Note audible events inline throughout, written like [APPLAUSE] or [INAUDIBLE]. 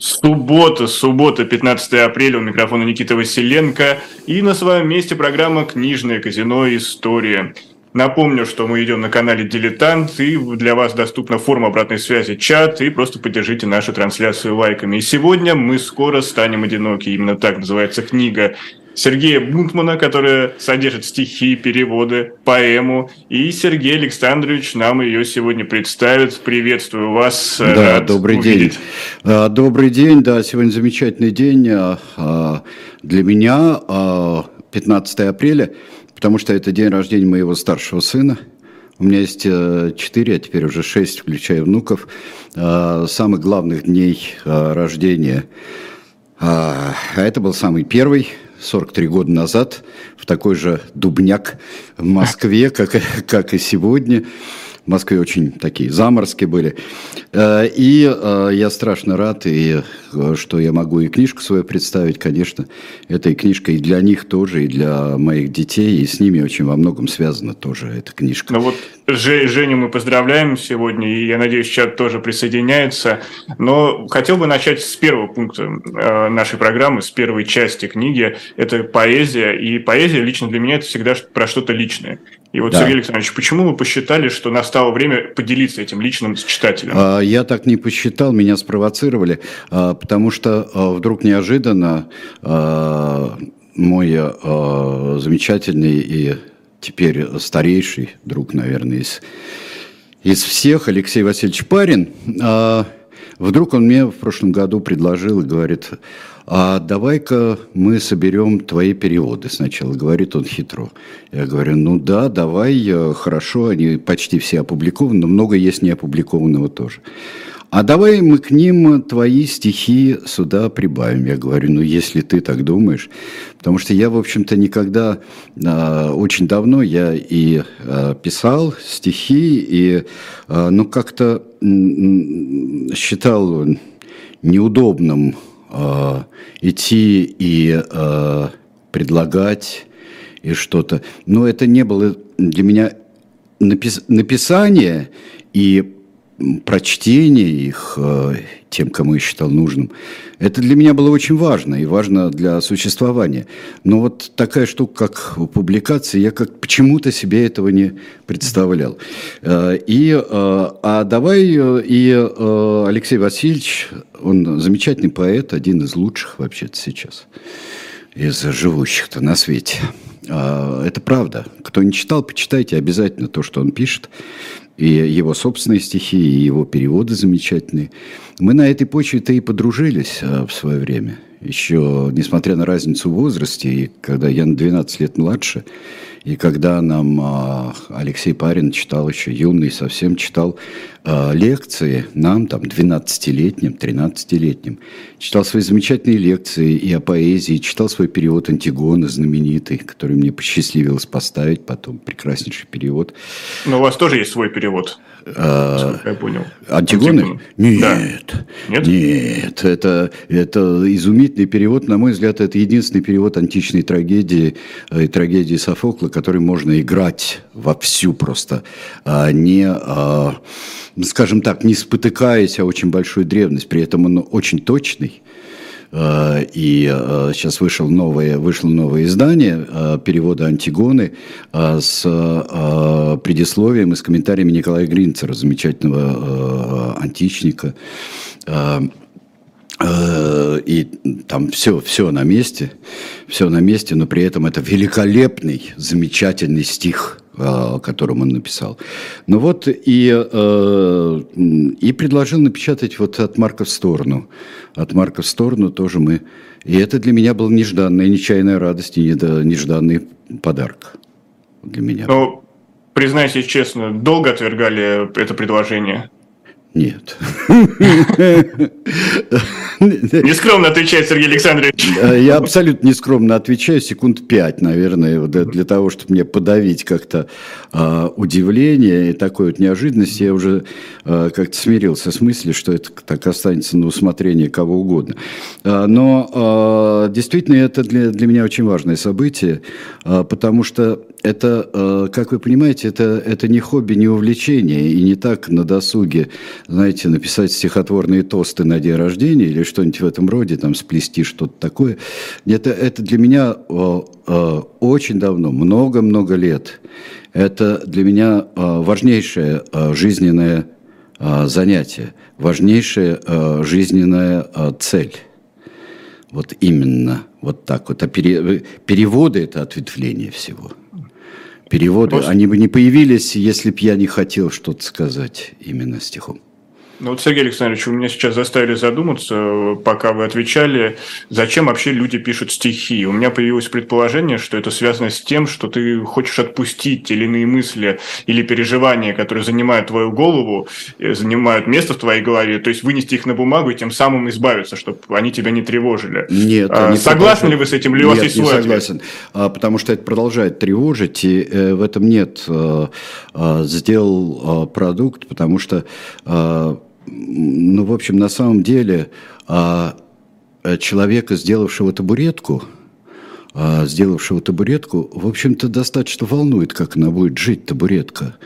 Суббота, суббота, 15 апреля, у микрофона Никита Василенко. И на своем месте программа «Книжное казино. История». Напомню, что мы идем на канале «Дилетант», и для вас доступна форма обратной связи чат, и просто поддержите нашу трансляцию лайками. И сегодня мы скоро станем одиноки. Именно так называется книга Сергея Бунтмана, которая содержит стихи, переводы, поэму. И Сергей Александрович нам ее сегодня представит. Приветствую вас. Да, Рад добрый увидеть. день. А, добрый день, да, сегодня замечательный день а, а, для меня, 15 апреля, потому что это день рождения моего старшего сына. У меня есть четыре, а теперь уже шесть, включая внуков, самых главных дней рождения. А это был самый первый, 43 года назад в такой же дубняк в Москве, как, как и сегодня. В Москве очень такие заморозки были. Э, и э, я страшно рад, и, э, что я могу и книжку свою представить, конечно. Это и книжка и для них тоже, и для моих детей, и с ними очень во многом связана тоже эта книжка. Ну вот Женю мы поздравляем сегодня, и я надеюсь, чат тоже присоединяется. Но хотел бы начать с первого пункта нашей программы, с первой части книги. Это поэзия, и поэзия лично для меня это всегда про что-то личное. И вот, да. Сергей Александрович, почему вы посчитали, что настало время поделиться этим личным с читателем? А, я так не посчитал, меня спровоцировали, а, потому что а, вдруг неожиданно мой замечательный и теперь старейший друг, наверное, из, из всех, Алексей Васильевич Парин, вдруг он мне в прошлом году предложил и говорит, а давай-ка мы соберем твои переводы сначала, говорит он хитро. Я говорю, ну да, давай, э, хорошо, они почти все опубликованы, но много есть неопубликованного тоже. А давай мы к ним твои стихи сюда прибавим. Я говорю, ну если ты так думаешь. Потому что я, в общем-то, никогда, э, очень давно я и э, писал стихи, и, э, ну, как-то считал неудобным э, идти и э, предлагать и что-то. Но это не было для меня напис написание и прочтение их э, тем, кому я считал нужным, это для меня было очень важно и важно для существования. Но вот такая штука, как публикация, я как почему-то себе этого не представлял. Э, и, э, а давай и Алексей Васильевич, он замечательный поэт, один из лучших вообще-то сейчас из живущих-то на свете. Это правда. Кто не читал, почитайте обязательно то, что он пишет и его собственные стихи, и его переводы замечательные. Мы на этой почве-то и подружились а, в свое время. Еще, несмотря на разницу в возрасте, и когда я на 12 лет младше, и когда нам а, Алексей Парин читал еще юный, совсем читал а, лекции, нам там 12-летним, 13-летним, читал свои замечательные лекции и о поэзии, читал свой перевод Антигона знаменитый, который мне посчастливилось поставить потом, прекраснейший перевод. Но у вас тоже есть свой перевод? А, я понял. Антигоны? Нет. Да. Нет? Нет. Это, это изумительный перевод. На мой взгляд, это единственный перевод античной трагедии э, трагедии Софокла, который можно играть вовсю просто. А не, а, скажем так, не спотыкаясь, а очень большую древность. При этом он очень точный. И сейчас вышел новое, вышло новое издание перевода Антигоны с предисловием и с комментариями Николая Гринцера, замечательного античника. И там все, все на месте, все на месте, но при этом это великолепный, замечательный стих – которым он написал. Ну вот и, и предложил напечатать вот от Марка в сторону от Марка в сторону тоже мы... И это для меня был нежданная, нечаянная радость и нежданный подарок для меня. Ну, признайтесь честно, долго отвергали это предложение? Нет. Нескромно отвечает Сергей Александрович. Я абсолютно нескромно отвечаю, секунд пять, наверное, для того, чтобы мне подавить как-то а, удивление и такой вот неожиданность. Я уже а, как-то смирился с мыслью, что это так останется на усмотрение кого угодно. А, но действительно это для, для меня очень важное событие, потому что это, э, как вы понимаете, это, это не хобби, не увлечение, и не так на досуге, знаете, написать стихотворные тосты на день рождения или что-нибудь в этом роде, там, сплести что-то такое. Это, это для меня э, э, очень давно, много-много лет, это для меня важнейшее жизненное занятие, важнейшая жизненная цель. Вот именно вот так вот. А пере, переводы – это ответвление всего. Переводы, Просто... они бы не появились, если бы я не хотел что-то сказать именно стихом. Ну вот, Сергей Александрович, вы меня сейчас заставили задуматься, пока вы отвечали, зачем вообще люди пишут стихи. У меня появилось предположение, что это связано с тем, что ты хочешь отпустить те или иные мысли или переживания, которые занимают твою голову, э, занимают место в твоей голове, то есть вынести их на бумагу и тем самым избавиться, чтобы они тебя не тревожили. Нет. А, согласны ли вы с этим? Или у вас есть не свой согласен, ответ? А, потому что это продолжает тревожить, и э, в этом нет э, сделал продукт, потому что ну, в общем, на самом деле а, э, человека, сделавшего табуретку, а, сделавшего табуретку, в общем-то, достаточно волнует, как она будет жить, табуретка.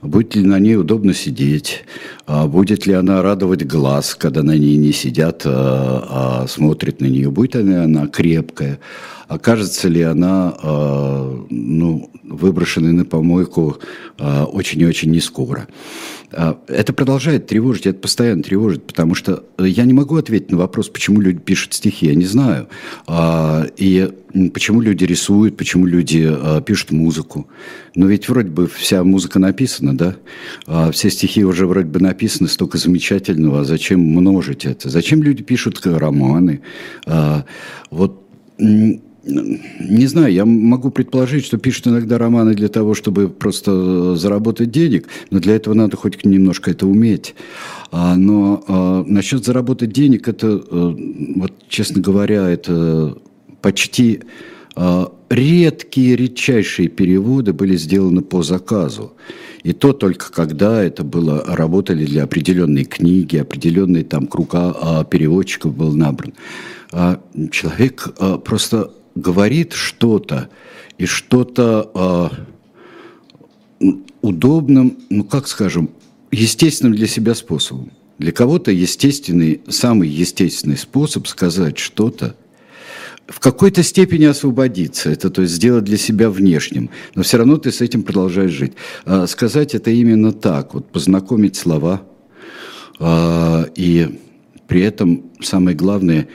Будет ли на ней удобно сидеть, а будет ли она радовать глаз, когда на ней не сидят, а, смотрят на нее, будет ли она крепкая, окажется ли она ну, выброшенной на помойку очень и очень не скоро. А, это продолжает тревожить, это постоянно тревожит, потому что я не могу ответить на вопрос, почему люди пишут стихи, я не знаю. А, и почему люди рисуют, почему люди а, пишут музыку. Но ведь вроде бы вся музыка написана, да? Все стихи уже вроде бы написаны, столько замечательного, а зачем множить это? Зачем люди пишут романы? Вот не знаю, я могу предположить, что пишут иногда романы для того, чтобы просто заработать денег, но для этого надо хоть немножко это уметь. А, но а, насчет заработать денег, это, э, вот, честно говоря, это почти а, редкие, редчайшие переводы были сделаны по заказу. И то только когда это было, работали для определенной книги, определенный там круг переводчиков был набран. Человек просто говорит что-то и что-то э, удобным, ну как скажем, естественным для себя способом. Для кого-то естественный, самый естественный способ сказать что-то, в какой-то степени освободиться, это то есть сделать для себя внешним, но все равно ты с этим продолжаешь жить. А сказать это именно так, вот познакомить слова, а, и при этом самое главное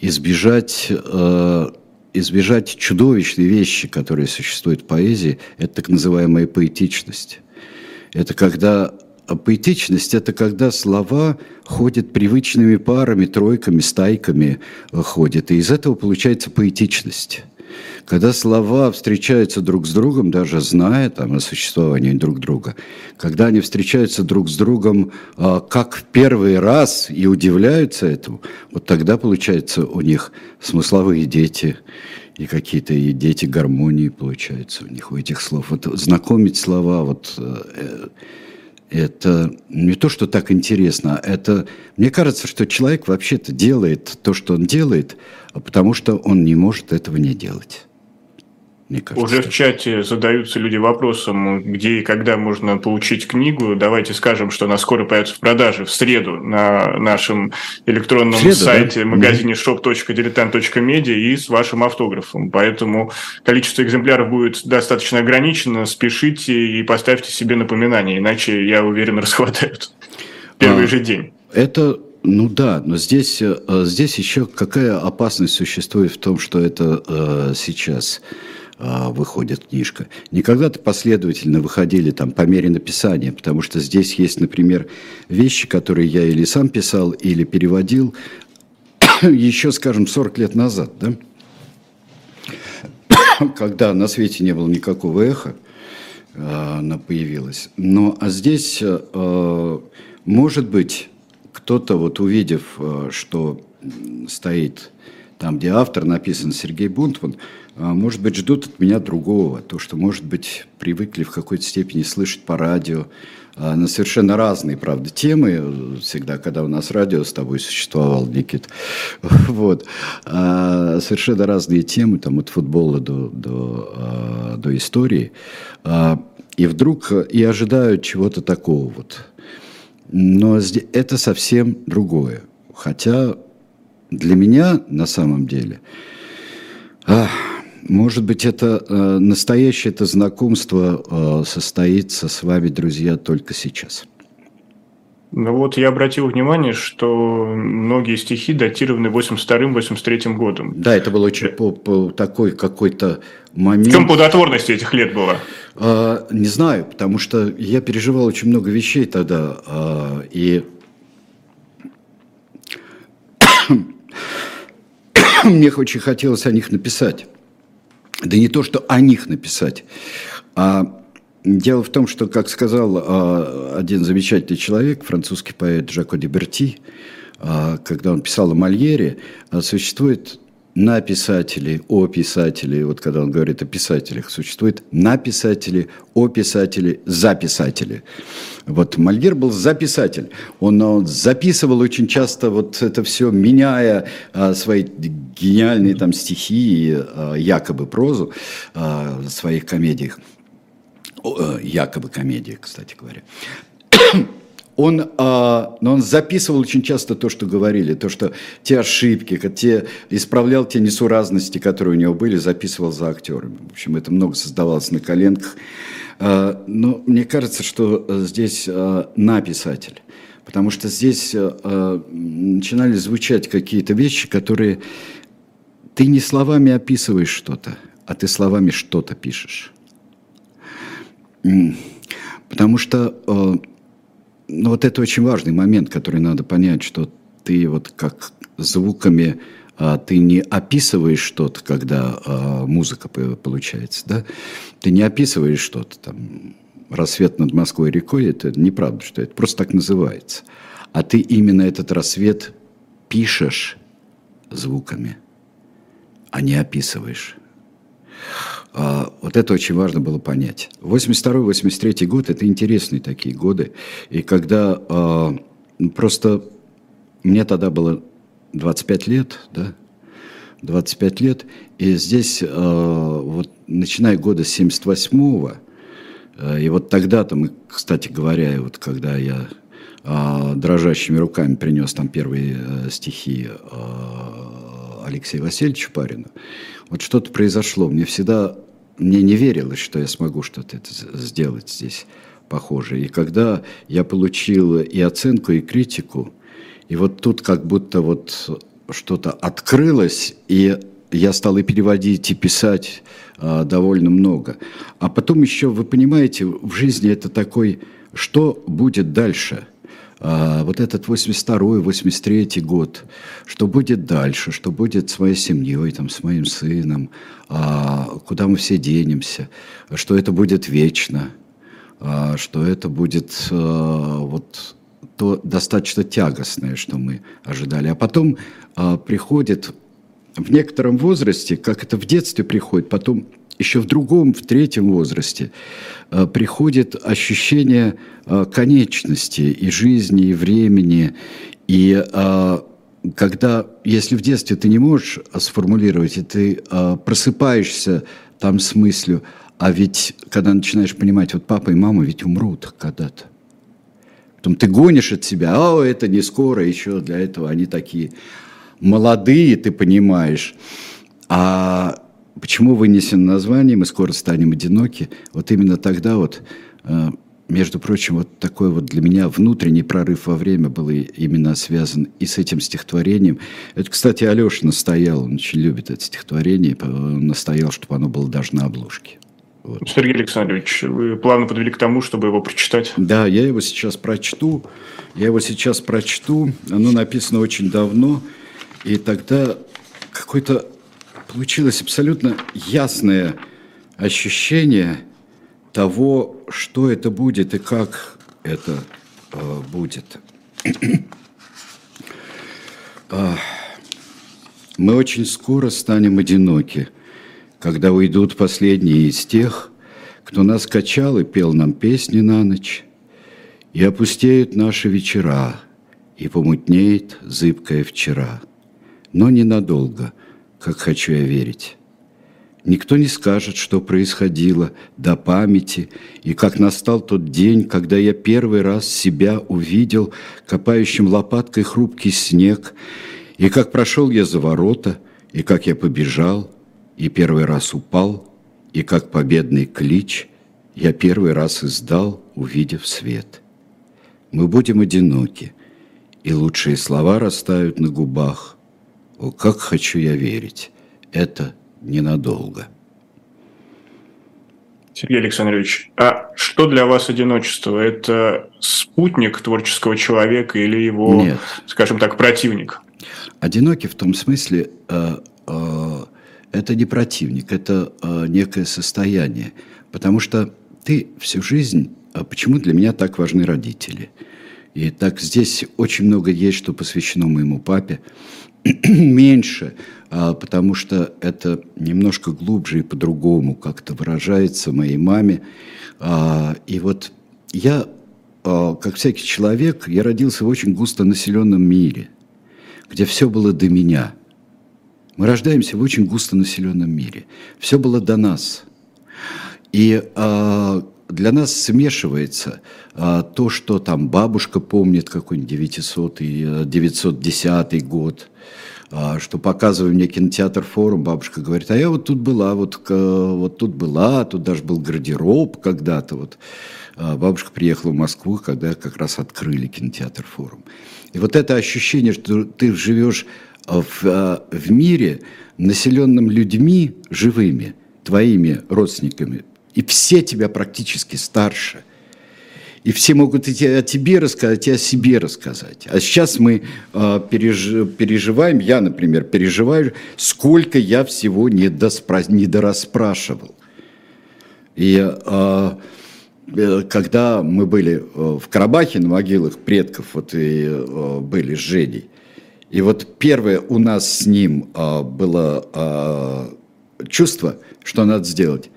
избежать а, избежать чудовищной вещи, которые существуют в поэзии, это так называемая поэтичность. Это когда а поэтичность – это когда слова ходят привычными парами, тройками, стайками ходят. И из этого получается поэтичность. Когда слова встречаются друг с другом, даже зная там, о существовании друг друга, когда они встречаются друг с другом а, как в первый раз и удивляются этому, вот тогда получается у них смысловые дети и какие-то и дети гармонии получаются у них, у этих слов. Вот знакомить слова, вот э, это не то, что так интересно, это, мне кажется, что человек вообще-то делает то, что он делает, потому что он не может этого не делать мне кажется. Уже в чате задаются люди вопросом, где и когда можно получить книгу. Давайте скажем, что она скоро появится в продаже в среду на нашем электронном среду, сайте да? магазине shop.diletant.media и с вашим автографом. Поэтому количество экземпляров будет достаточно ограничено. Спешите и поставьте себе напоминание, иначе, я уверен, [LAUGHS] расхватают первый а, же день. Это ну да, но здесь, э, здесь еще какая опасность существует в том, что это э, сейчас а, выходит книжка. Не когда-то последовательно выходили там по мере написания, потому что здесь есть, например, вещи, которые я или сам писал, или переводил [COUGHS] еще, скажем, 40 лет назад, да? [COUGHS] когда на свете не было никакого эха, а, она появилась. Но а здесь, а, может быть, кто-то, вот увидев, что стоит там, где автор написан Сергей Бунтман, может быть, ждут от меня другого. То, что, может быть, привыкли в какой-то степени слышать по радио, а, на совершенно разные, правда, темы. Всегда, когда у нас радио с тобой существовал, Никит, [LAUGHS] вот, а, совершенно разные темы, там, от футбола до, до, до истории. И вдруг и ожидают чего-то такого вот. Но это совсем другое. Хотя для меня на самом деле, может быть, это э, настоящее это знакомство э, состоится с вами, друзья, только сейчас. Ну вот я обратил внимание, что многие стихи датированы 82-83 годом. Да, это был очень по, по такой какой-то момент. В чем плодотворность этих лет была? А, не знаю, потому что я переживал очень много вещей тогда, а, и [COUGHS] мне очень хотелось о них написать. Да не то, что о них написать, а дело в том, что, как сказал а, один замечательный человек, французский поэт Жако Деберти, а, когда он писал о Мольере, а, существует на писателей, о писателей, вот когда он говорит о писателях, существует на писателей, о писателей, за писателей. Вот Мальгер был записатель. Он, он записывал очень часто вот это все, меняя а, свои гениальные там стихи, а, якобы прозу а, в своих комедиях. О, якобы комедии, кстати говоря он, а, но он записывал очень часто то, что говорили, то, что те ошибки, те, исправлял те несуразности, которые у него были, записывал за актерами. В общем, это много создавалось на коленках. А, но мне кажется, что здесь а, написатель, потому что здесь а, начинали звучать какие-то вещи, которые ты не словами описываешь что-то, а ты словами что-то пишешь. Потому что ну, вот это очень важный момент, который надо понять, что ты вот как звуками а, ты не описываешь что-то, когда а, музыка получается, да? Ты не описываешь что-то там. Рассвет над Москвой рекой, это неправда, что это просто так называется. А ты именно этот рассвет пишешь звуками, а не описываешь. А, вот это очень важно было понять. 82-83 год – это интересные такие годы. И когда а, просто мне тогда было 25 лет, да, 25 лет, и здесь, а, вот, начиная года 78-го, и вот тогда-то мы, кстати говоря, вот когда я дрожащими руками принес там первые стихи Алексею Васильевичу Парину, вот что-то произошло. Мне всегда мне не верилось, что я смогу что-то сделать здесь похожее. И когда я получил и оценку, и критику, и вот тут как будто вот что-то открылось, и я стал и переводить, и писать а, довольно много. А потом еще, вы понимаете, в жизни это такой, что будет дальше – вот этот 82-й, 83-й год, что будет дальше, что будет с моей семьей, там, с моим сыном, а, куда мы все денемся, что это будет вечно, а, что это будет вот то достаточно тягостное, что мы ожидали. А потом приходит в некотором возрасте, как это в детстве приходит, потом еще в другом, в третьем возрасте э, приходит ощущение э, конечности и жизни, и времени. И э, когда, если в детстве ты не можешь сформулировать, и ты просыпаешься там с мыслью, а ведь когда начинаешь понимать, вот папа и мама ведь умрут когда-то. Потом ты гонишь от себя, а это не скоро, еще для этого они такие молодые, ты понимаешь. А Почему вынесено название «Мы скоро станем одиноки»? Вот именно тогда вот, э, между прочим, вот такой вот для меня внутренний прорыв во время был именно связан и с этим стихотворением. Это, кстати, Алеша настоял, он очень любит это стихотворение, он настоял, чтобы оно было даже на обложке. Вот. Сергей Александрович, вы плавно подвели к тому, чтобы его прочитать. Да, я его сейчас прочту. Я его сейчас прочту. Оно написано очень давно. И тогда какой-то получилось абсолютно ясное ощущение того, что это будет и как это э, будет. э, Мы очень скоро станем одиноки, когда уйдут последние из тех, кто нас качал и пел нам песни на ночь, и опустеют наши вечера, и помутнеет зыбкое вчера. Но ненадолго, как хочу я верить. Никто не скажет, что происходило до памяти, и как настал тот день, когда я первый раз себя увидел, копающим лопаткой хрупкий снег, и как прошел я за ворота, и как я побежал, и первый раз упал, и как победный клич я первый раз издал, увидев свет. Мы будем одиноки, и лучшие слова растают на губах. О, как хочу я верить, это ненадолго. Сергей Александрович, а что для вас одиночество? Это спутник творческого человека или его, Нет. скажем так, противник? Одинокий в том смысле, э, э, это не противник, это э, некое состояние. Потому что ты всю жизнь, а почему для меня так важны родители? И так здесь очень много есть, что посвящено моему папе. [CLEARS THROAT] Меньше, а, потому что это немножко глубже и по-другому как-то выражается моей маме. А, и вот я, как всякий человек, я родился в очень густонаселенном мире – где все было до меня. Мы рождаемся в очень густонаселенном мире. Все было до нас. И для нас смешивается э, то, что там бабушка помнит какой-нибудь 900 910 год, э, что показывая мне кинотеатр форум, бабушка говорит, а я вот тут была, вот, вот тут была, тут даже был гардероб когда-то. Вот. Бабушка приехала в Москву, когда как раз открыли кинотеатр форум. И вот это ощущение, что ты живешь в, э, в мире, населенном людьми живыми, твоими родственниками, и все тебя практически старше. И все могут идти о тебе рассказать, и о себе рассказать. А сейчас мы э, переж, переживаем, я, например, переживаю, сколько я всего не недорасспрашивал. И э, Э, когда мы были э, в Карабахе на могилах предков, вот и э, были с Женей, и вот первое у нас с ним было чувство, что надо сделать.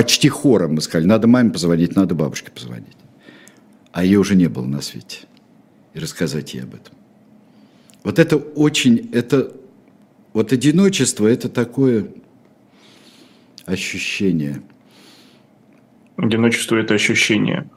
Почти хором мы сказали, надо маме позвонить, надо бабушке позвонить. А ее уже не было на свете. И рассказать ей об этом. Вот это очень, это, вот одиночество, это такое ощущение – одиночество – это ощущение.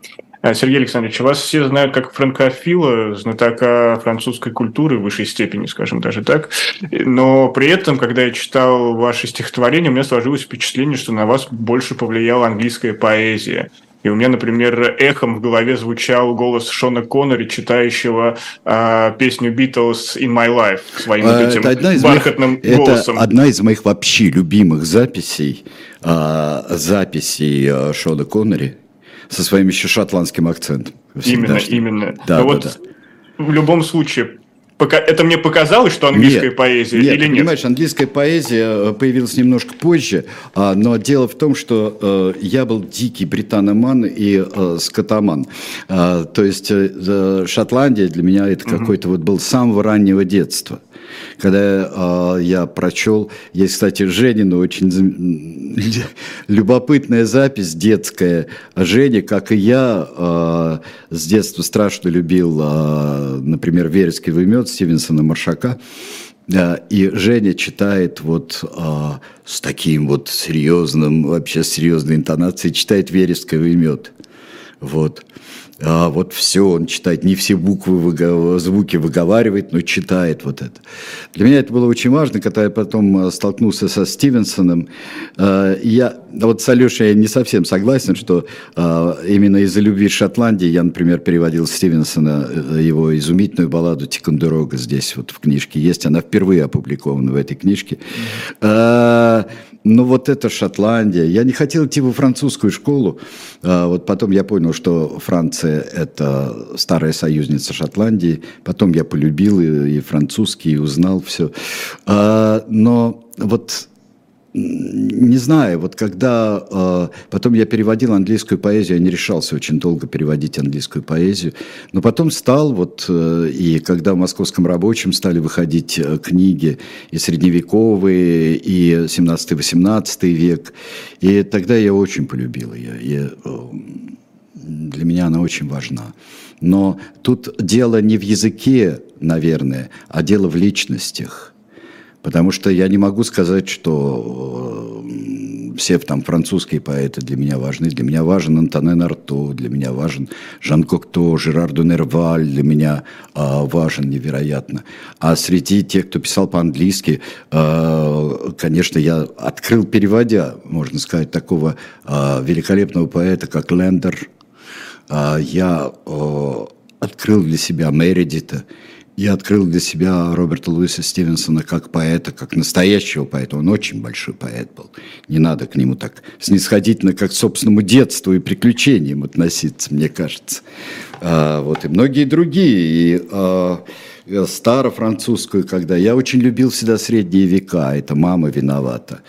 А, Сергей Александрович, вас все знают как франкофила, знатока французской культуры в высшей степени, скажем даже так. Но при этом, когда я читал ваши стихотворения, у меня сложилось впечатление, что на вас больше повлияла английская поэзия. И у меня, например, эхом в голове звучал голос Шона Коннери, читающего э, песню Beatles «In My Life» своим а, этим это одна из бархатным моих, голосом. Это одна из моих вообще любимых записей, э, записей Шона Коннери со своим еще шотландским акцентом. Именно, именно. Да, Но да, вот да. в любом случае, это мне показалось, что английская нет, поэзия нет, или нет? Понимаешь, английская поэзия э, появилась немножко позже, а, но дело в том, что э, я был дикий британоман и э, скотоман. А, то есть Шотландия для меня это угу. какой-то вот был с самого раннего детства когда э, я прочел, есть, кстати, Женина очень любопытная запись детская. Женя, как и я, э, с детства страшно любил, э, например, «Вереск и вымет» Стивенсона Маршака. И Женя читает вот а, с таким вот серьезным, вообще серьезной интонацией, читает вересковый мед. Вот а вот все он читает, не все буквы, звуки выговаривает, но читает вот это. Для меня это было очень важно, когда я потом э, столкнулся со Стивенсоном. Э, я, вот с Алешей я не совсем согласен, что э, именно из-за любви Шотландии я, например, переводил Стивенсона, его изумительную балладу «Тикондерога» здесь вот в книжке есть, она впервые опубликована в этой книжке. Mm-hmm. Ну вот это Шотландия. Я не хотел идти во французскую школу. А, вот потом я понял, что Франция – это старая союзница Шотландии. Потом я полюбил и, и французский, и узнал все. А, но вот не знаю, вот когда э, потом я переводил английскую поэзию, я не решался очень долго переводить английскую поэзию, но потом стал вот, э, и когда в «Московском рабочем» стали выходить э, книги и средневековые, и 17-18 век, и тогда я очень полюбил ее, и э, для меня она очень важна. Но тут дело не в языке, наверное, а дело в личностях – Потому что я не могу сказать, что э, все там французские поэты для меня важны. Для меня важен Антонен Арто, для меня важен Жан Кокто, Жерар Дунерваль для меня э, важен невероятно. А среди тех, кто писал по-английски, э, конечно, я открыл, переводя, можно сказать, такого э, великолепного поэта, как Лендер. Э, я э, открыл для себя Мередита. Я открыл для себя Роберта Луиса Стивенсона как поэта, как настоящего поэта. Он очень большой поэт был. Не надо к нему так снисходительно, как к собственному детству и приключениям относиться, мне кажется. А, вот, и многие другие. И а, старо-французскую, когда... Я очень любил всегда средние века, это мама виновата.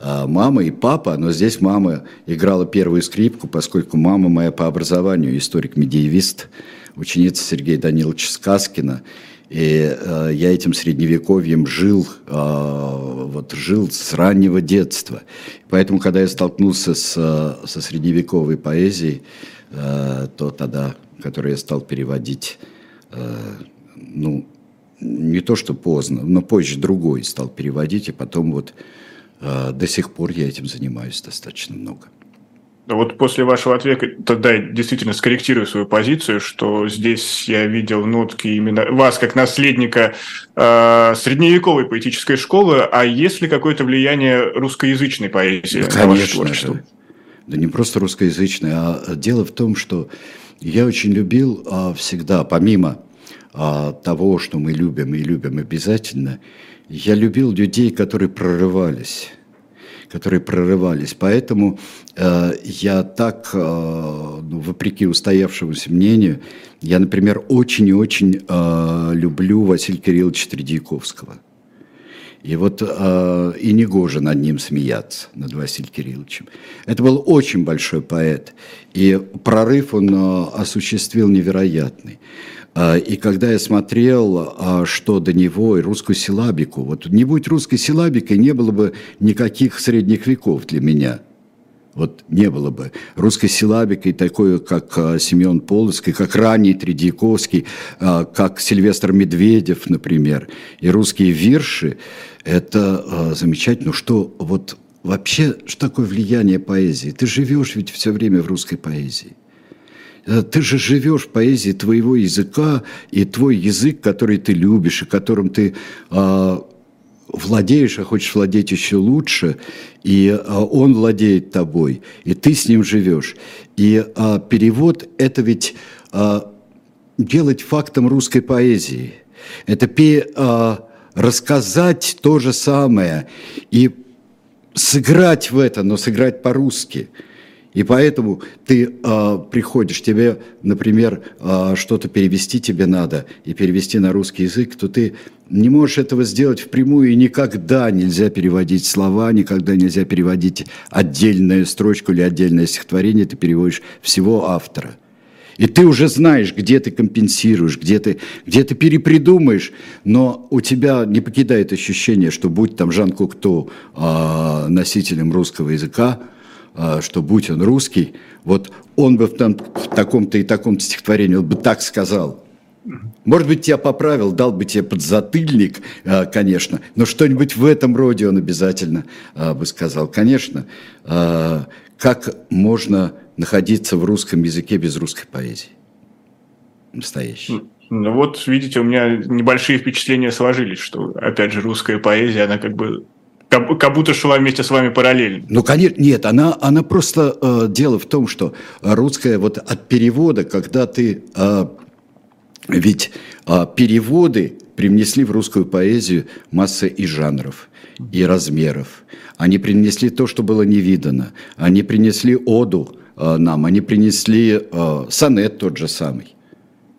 А, мама и папа, но здесь мама играла первую скрипку, поскольку мама моя по образованию историк-медиевист, ученица Сергея Даниловича Сказкина. И э, я этим средневековьем жил, э, вот жил с раннего детства. Поэтому, когда я столкнулся с, со средневековой поэзией, э, то тогда, которую я стал переводить, э, ну, не то что поздно, но позже другой стал переводить, и потом вот э, до сих пор я этим занимаюсь достаточно много. Вот после вашего ответа тогда я действительно скорректирую свою позицию, что здесь я видел нотки именно вас как наследника э, средневековой поэтической школы, а есть ли какое-то влияние русскоязычной поэзии да, на ваше творчество? Да. да не просто русскоязычной, а дело в том, что я очень любил а, всегда, помимо а, того, что мы любим и любим обязательно, я любил людей, которые прорывались которые прорывались. Поэтому э, я так, э, ну, вопреки устоявшемуся мнению, я, например, очень и очень э, люблю Василия Кирилловича Тредьяковского. И вот э, и не над ним смеяться, над Василием Кирилловичем. Это был очень большой поэт, и прорыв он э, осуществил невероятный. А, и когда я смотрел, а, что до него, и русскую силабику, вот не будь русской силабикой, не было бы никаких средних веков для меня. Вот не было бы русской силабикой, такой, как а, Семен Полоцкий, как ранний Тредьяковский, как Сильвестр Медведев, например. И русские вирши – это замечательно. Что вот вообще, что такое влияние поэзии? Ты живешь ведь все время в русской поэзии. Э, ты же живешь в поэзии твоего языка, и твой язык, который ты любишь, и которым ты э, владеешь, а хочешь владеть еще лучше, и э, он владеет тобой, и ты с ним живешь. И э, перевод – это ведь э, делать фактом русской поэзии. Это пе, э, рассказать то же самое и сыграть в это, но сыграть по-русски – и поэтому ты э, приходишь, тебе, например, э, что-то перевести тебе надо, и перевести на русский язык, то ты не можешь этого сделать впрямую, и никогда нельзя переводить слова, никогда нельзя переводить отдельную строчку или отдельное стихотворение, ты переводишь всего автора. И ты уже знаешь, где ты компенсируешь, где ты, где ты перепридумаешь, но у тебя не покидает ощущение, что будь там Жан Кокто э, носителем русского языка, а, что будь он русский, вот он бы в, там, в таком-то и таком-то стихотворении он бы так сказал. Может быть, тебя поправил, дал бы тебе подзатыльник, а, конечно, но что-нибудь в этом роде он обязательно а, бы сказал. Конечно, как можно находиться в русском языке без русской поэзии? Настоящей. Ну вот, видите, у меня небольшие впечатления сложились, что, опять же, русская поэзия, она как бы как, как будто шла вместе с вами параллельно. Ну, конечно, нет, она, она просто... Э, дело в том, что русская вот от перевода, когда ты... Э, ведь э, переводы привнесли в русскую поэзию масса и жанров, и размеров. Они принесли то, что было не видано. Они принесли оду э, нам, они принесли э, сонет тот же самый,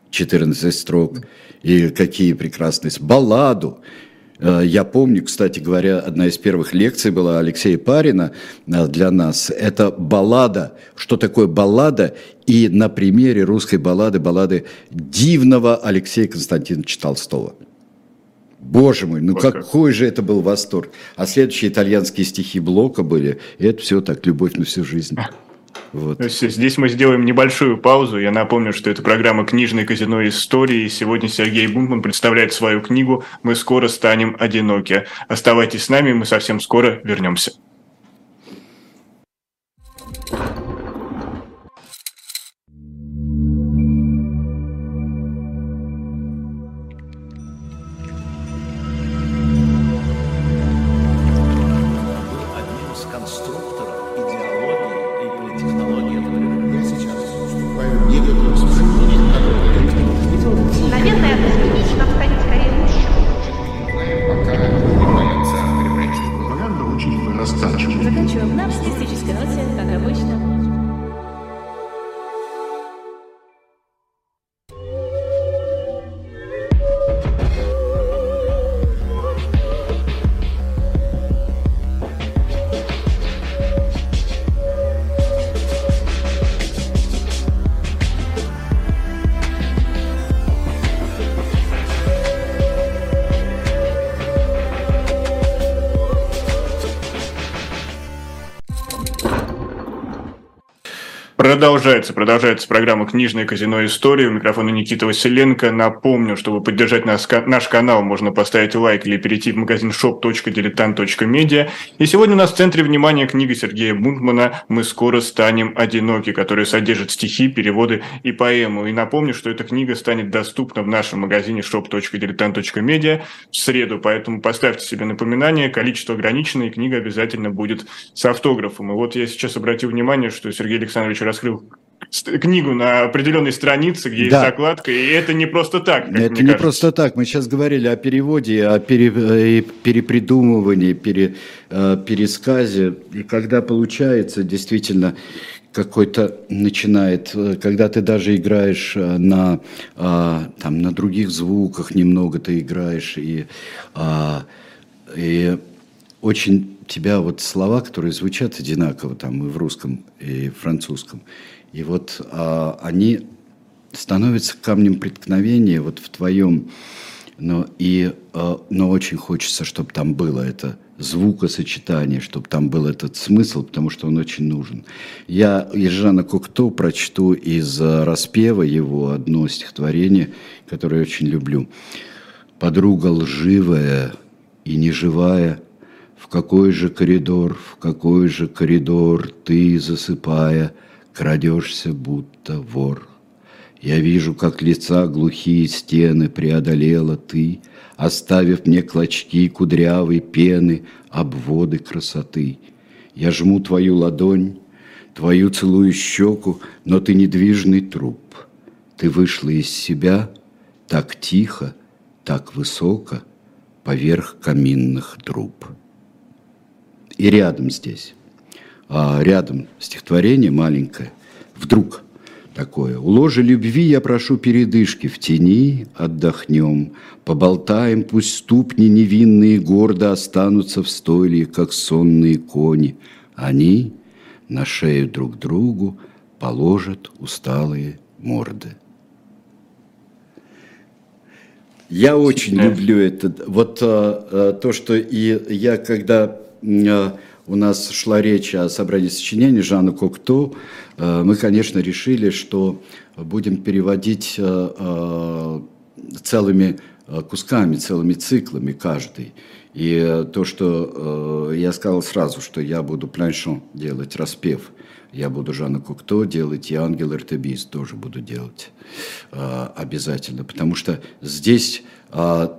14 строк, и какие прекрасные, балладу. Э, я помню, кстати говоря, одна из первых лекций была Алексея Парина э, для нас. Это баллада. Что такое баллада? И на примере русской баллады, баллады дивного Алексея Константиновича Толстого. Боже мой, ну вот какой как. же это был восторг. А следующие итальянские стихи Блока были. И это все так, любовь на всю жизнь. Вот. Здесь мы сделаем небольшую паузу. Я напомню, что это программа «Книжное казино истории». Сегодня Сергей Бунтман представляет свою книгу «Мы скоро станем одиноки». Оставайтесь с нами, мы совсем скоро вернемся. Продолжается, продолжается программа «Книжное казино. История». У микрофона Никита Василенко. Напомню, чтобы поддержать нас, наш канал, можно поставить лайк или перейти в магазин shop.diletant.media. И сегодня у нас в центре внимания книга Сергея Бунтмана «Мы скоро станем одиноки», которая содержит стихи, переводы и поэму. И напомню, что эта книга станет доступна в нашем магазине shop.diletant.media в среду, поэтому поставьте себе напоминание, количество ограничено, и книга обязательно будет с автографом. И вот я сейчас обратил внимание, что Сергей Александрович раскрыл книгу на определенной странице, где да. есть закладка, и это не просто так. это не кажется. просто так. Мы сейчас говорили о переводе, о пере, э, перепридумывании, пере, э, пересказе. И когда получается действительно какой-то начинает, э, когда ты даже играешь на, там, на других звуках, немного ты играешь, и, и очень тебя вот слова, которые звучат одинаково там и в русском, и в французском, и вот а, они становятся камнем преткновения вот в твоем, но, и, а, но очень хочется, чтобы там было это звукосочетание, чтобы там был этот смысл, потому что он очень нужен. Я из Жана Кокто прочту из а, распева его одно стихотворение, которое я очень люблю. «Подруга лживая и неживая – какой же коридор, в какой же коридор ты, засыпая, крадешься, будто вор. Я вижу, как лица глухие стены преодолела ты, Оставив мне клочки кудрявой пены, обводы красоты. Я жму твою ладонь, твою целую щеку, но ты недвижный труп. Ты вышла из себя так тихо, так высоко, поверх каминных труб и рядом здесь, а рядом стихотворение маленькое, вдруг такое. У ложи любви я прошу передышки, в тени отдохнем, поболтаем, пусть ступни невинные гордо останутся в стойле, как сонные кони. Они на шею друг другу положат усталые морды. Я очень люблю это. Вот а, а, то, что и я, когда у нас шла речь о собрании сочинений Жанна Кокто, э, мы, конечно, решили, что будем переводить э, целыми кусками, целыми циклами каждый. И то, что я сказал сразу, что я буду планшон делать, распев, я буду Жанна Кокто делать, и Ангел Эртебис тоже буду делать обязательно, потому что здесь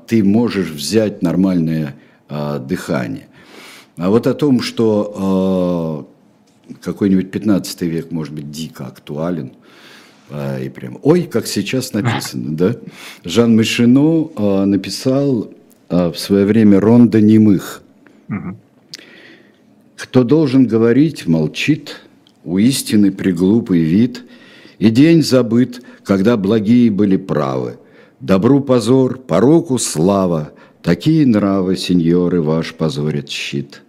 ты можешь взять нормальное дыхание. А вот о том, что э, какой-нибудь 15 век может быть дико актуален, э, и прям, ой, как сейчас написано, [LAUGHS] да? Жан Мишино э, написал э, в свое время «Ронда немых». Кто должен говорить, молчит, у истины приглупый вид, и день забыт, когда благие были правы. Добру позор, пороку слава, Такие нравы, сеньоры, ваш позорят щит.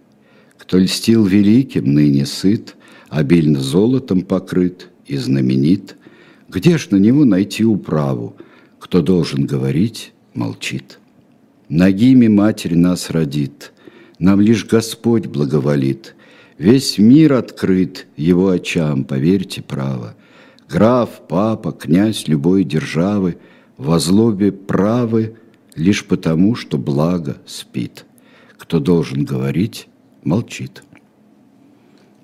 Кто льстил великим, ныне сыт, Обильно золотом покрыт и знаменит. Где ж на него найти управу? Кто должен говорить, молчит. Ногими Матерь нас родит, Нам лишь Господь благоволит. Весь мир открыт Его очам, поверьте право. Граф, папа, князь любой державы Во злобе правы Лишь потому, что благо спит. Кто должен говорить, молчит.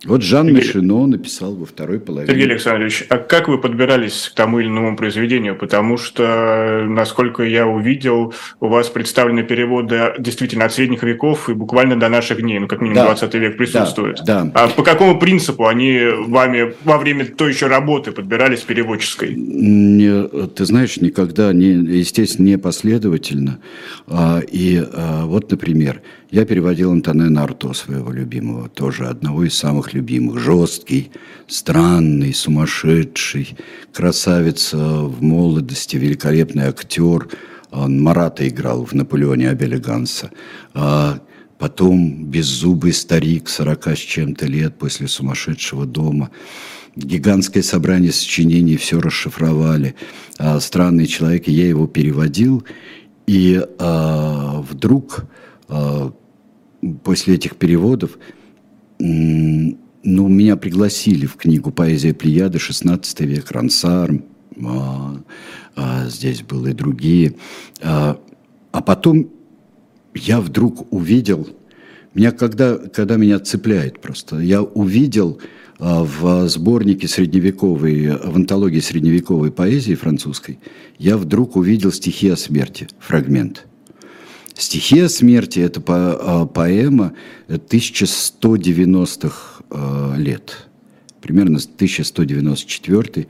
Вот Жан Сергей... Мишино написал во второй половине. Сергей Александрович, а как вы подбирались к тому или иному произведению? Потому что, насколько я увидел, у вас представлены переводы действительно от средних веков и буквально до наших дней, ну, как минимум, да. 20 век присутствует. Да, да. А по какому принципу они вами во время той еще работы подбирались переводческой? Не, ты знаешь, никогда, не, естественно, не последовательно. А, и а, вот, например, я переводил Антоне Нарто, своего любимого, тоже одного из самых любимых. Жесткий, странный, сумасшедший, красавец в молодости, великолепный актер. Он Марата играл в «Наполеоне» Абеля Ганса. А потом беззубый старик, сорока с чем-то лет после «Сумасшедшего дома». Гигантское собрание сочинений все расшифровали. А странный человек, я его переводил, и а, вдруг после этих переводов, ну, меня пригласили в книгу «Поэзия Плеяды», 16 век, Рансарм, а, а, здесь были и другие. А, а потом я вдруг увидел, меня когда, когда меня цепляет просто, я увидел а, в сборнике средневековой, в антологии средневековой поэзии французской, я вдруг увидел стихи о смерти, фрагмент – Стихия смерти – это а, поэма 1190-х а, лет, примерно 1194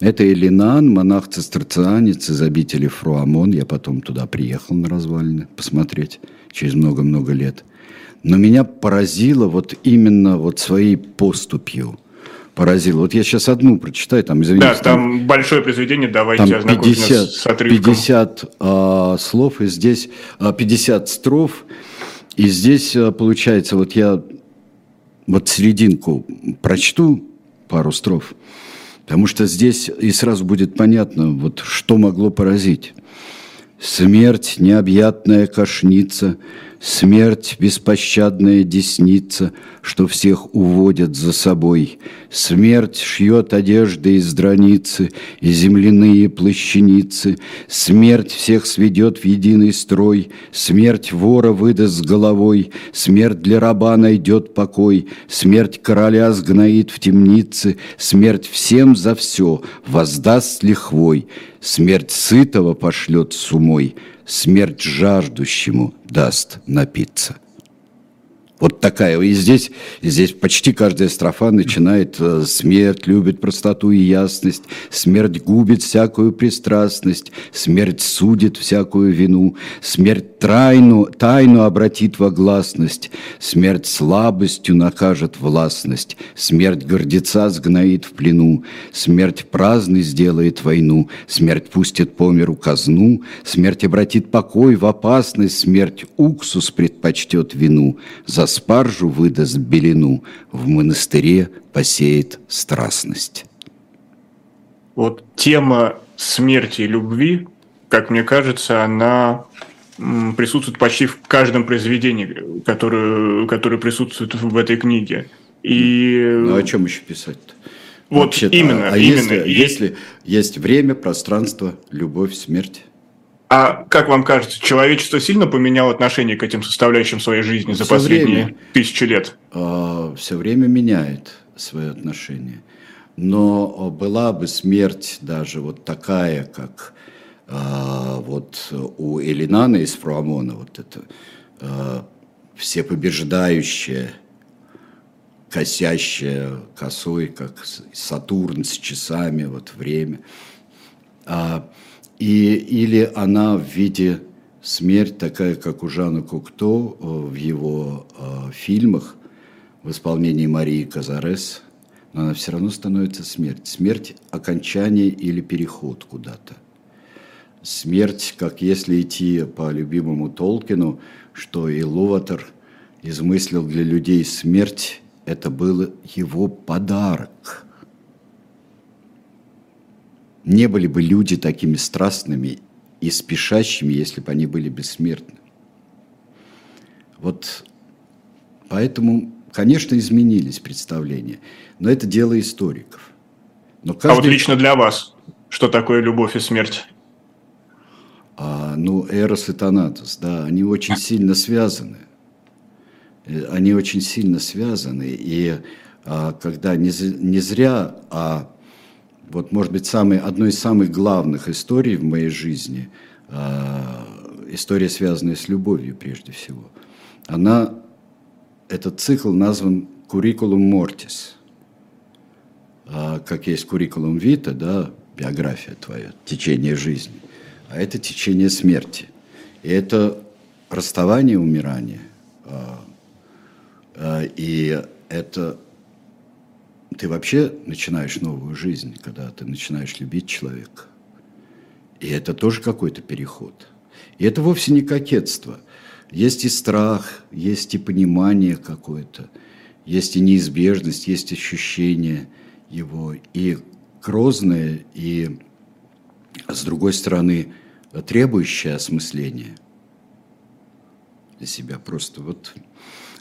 это Элинан, монах-цистерцианец из обители Фруамон. Я потом туда приехал на развалины посмотреть через много-много лет. Но меня поразило вот именно вот своей поступью – поразило. Вот я сейчас одну прочитаю, там, извините. Да, там, там большое произведение, давайте там 50, с отрывком. 50 а, слов, и здесь а, 50 строф, и здесь а, получается, вот я вот серединку прочту, пару строф, потому что здесь и сразу будет понятно, вот что могло поразить. Смерть, необъятная кошница, Смерть, беспощадная десница, Что всех уводят за собой. Смерть шьет одежды из драницы И земляные плащаницы. Смерть всех сведет в единый строй, Смерть вора выдаст с головой, Смерть для раба найдет покой, Смерть короля сгноит в темнице, Смерть всем за все воздаст лихвой, Смерть сытого пошлет с умой, смерть жаждущему даст напиться. Вот такая. И здесь, здесь почти каждая строфа начинает э, «Смерть любит простоту и ясность, смерть губит всякую пристрастность, смерть судит всякую вину, смерть тайну, тайну обратит во гласность, смерть слабостью накажет властность, смерть гордеца сгноит в плену, смерть праздный сделает войну, смерть пустит по миру казну, смерть обратит покой в опасность, смерть уксус предпочтет вину, за спаржу выдаст белину, в монастыре посеет страстность. Вот тема смерти и любви, как мне кажется, она присутствует почти в каждом произведении, которое, которое присутствует в этой книге. И... Ну, о чем еще писать-то? Вот именно. А, именно. Если, и... если есть время, пространство, любовь, смерть? А как вам кажется, человечество сильно поменяло отношение к этим составляющим своей жизни за последние время, тысячи лет? Э, все время меняет свое отношение. Но была бы смерть даже вот такая, как э, вот у Элинана из Фруамона, вот это э, всепобеждающее, косящее косой, как Сатурн с часами, вот время. А, и, или она в виде смерть, такая, как у Жана Кукто э, в его э, фильмах в исполнении Марии Казарес, но она все равно становится смерть. Смерть – окончание или переход куда-то. смерть, как если идти по любимому Толкину, что и Луватер измыслил для людей смерть, это был его подарок. Не были бы люди такими страстными и спешащими, если бы они были бессмертны. Вот поэтому, конечно, изменились представления, но это дело историков. Но каждый... А вот лично для вас, что такое любовь и смерть? А, ну, Эрос и Танатос, да, они очень сильно связаны. Э, они очень сильно связаны. И а, когда не, не зря, а вот, может быть, самый, одной из самых главных историй в моей жизни, а, история, связанная с любовью прежде всего, она, этот цикл назван «Curriculum Mortis», а, как есть «Curriculum Vitae», да, биография твоя, течение жизни а это течение смерти. И это расставание, умирание. А, а, и это ты вообще начинаешь новую жизнь, когда ты начинаешь любить человека. И это тоже какой-то переход. И это вовсе не кокетство. Есть и страх, есть и понимание какое-то, есть и неизбежность, есть ощущение его, и грозное, и с другой стороны, требующее осмысления для себя просто. Вот,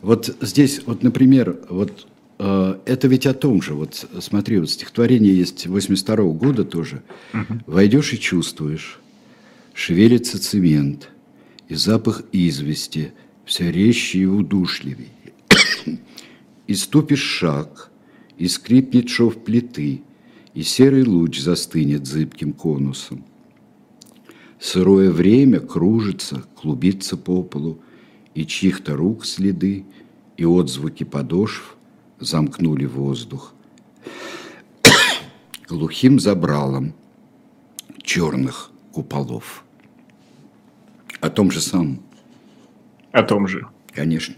вот здесь, вот, например, вот это ведь о том же. Вот смотри, вот стихотворение есть 82 -го года тоже. Угу. «Войдешь и чувствуешь, шевелится цемент, и запах извести все резче и удушливее. И ступишь шаг, и скрипнет шов плиты, и серый луч застынет зыбким конусом. Сырое время кружится, клубится по полу, и чьих-то рук следы, и отзвуки подошв замкнули воздух. [COUGHS] Глухим забралом черных куполов. О том же самом. О том же. Конечно.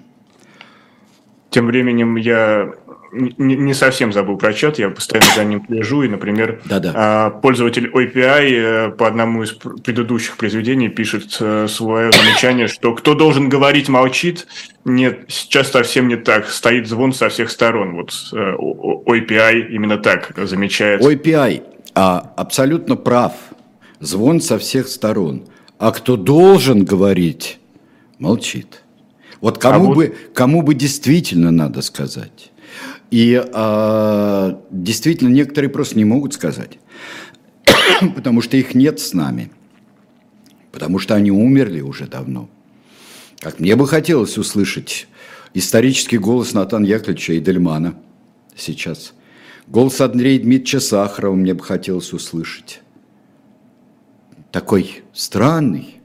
Тем временем я не, не совсем забыл про чат, я постоянно за ним слежу, и, например, Да-да. А, пользователь OPI э, по одному из предыдущих произведений пишет э, свое замечание, что кто должен говорить, молчит. Нет, сейчас совсем не так. Стоит звон со всех сторон. Вот OPI э, именно так замечает. OPI а, абсолютно прав. Звон со всех сторон. А кто должен говорить, молчит. Вот кому, а вот... бы, кому бы действительно надо сказать. И э, действительно, некоторые просто не могут сказать, [COUGHS] потому что их нет с нами, потому что они умерли уже давно. Как мне бы хотелось услышать исторический голос Натана Яковлевича Эдельмана сейчас. Голос Андрея Дмитриевича Сахарова мне бы хотелось услышать. Такой странный,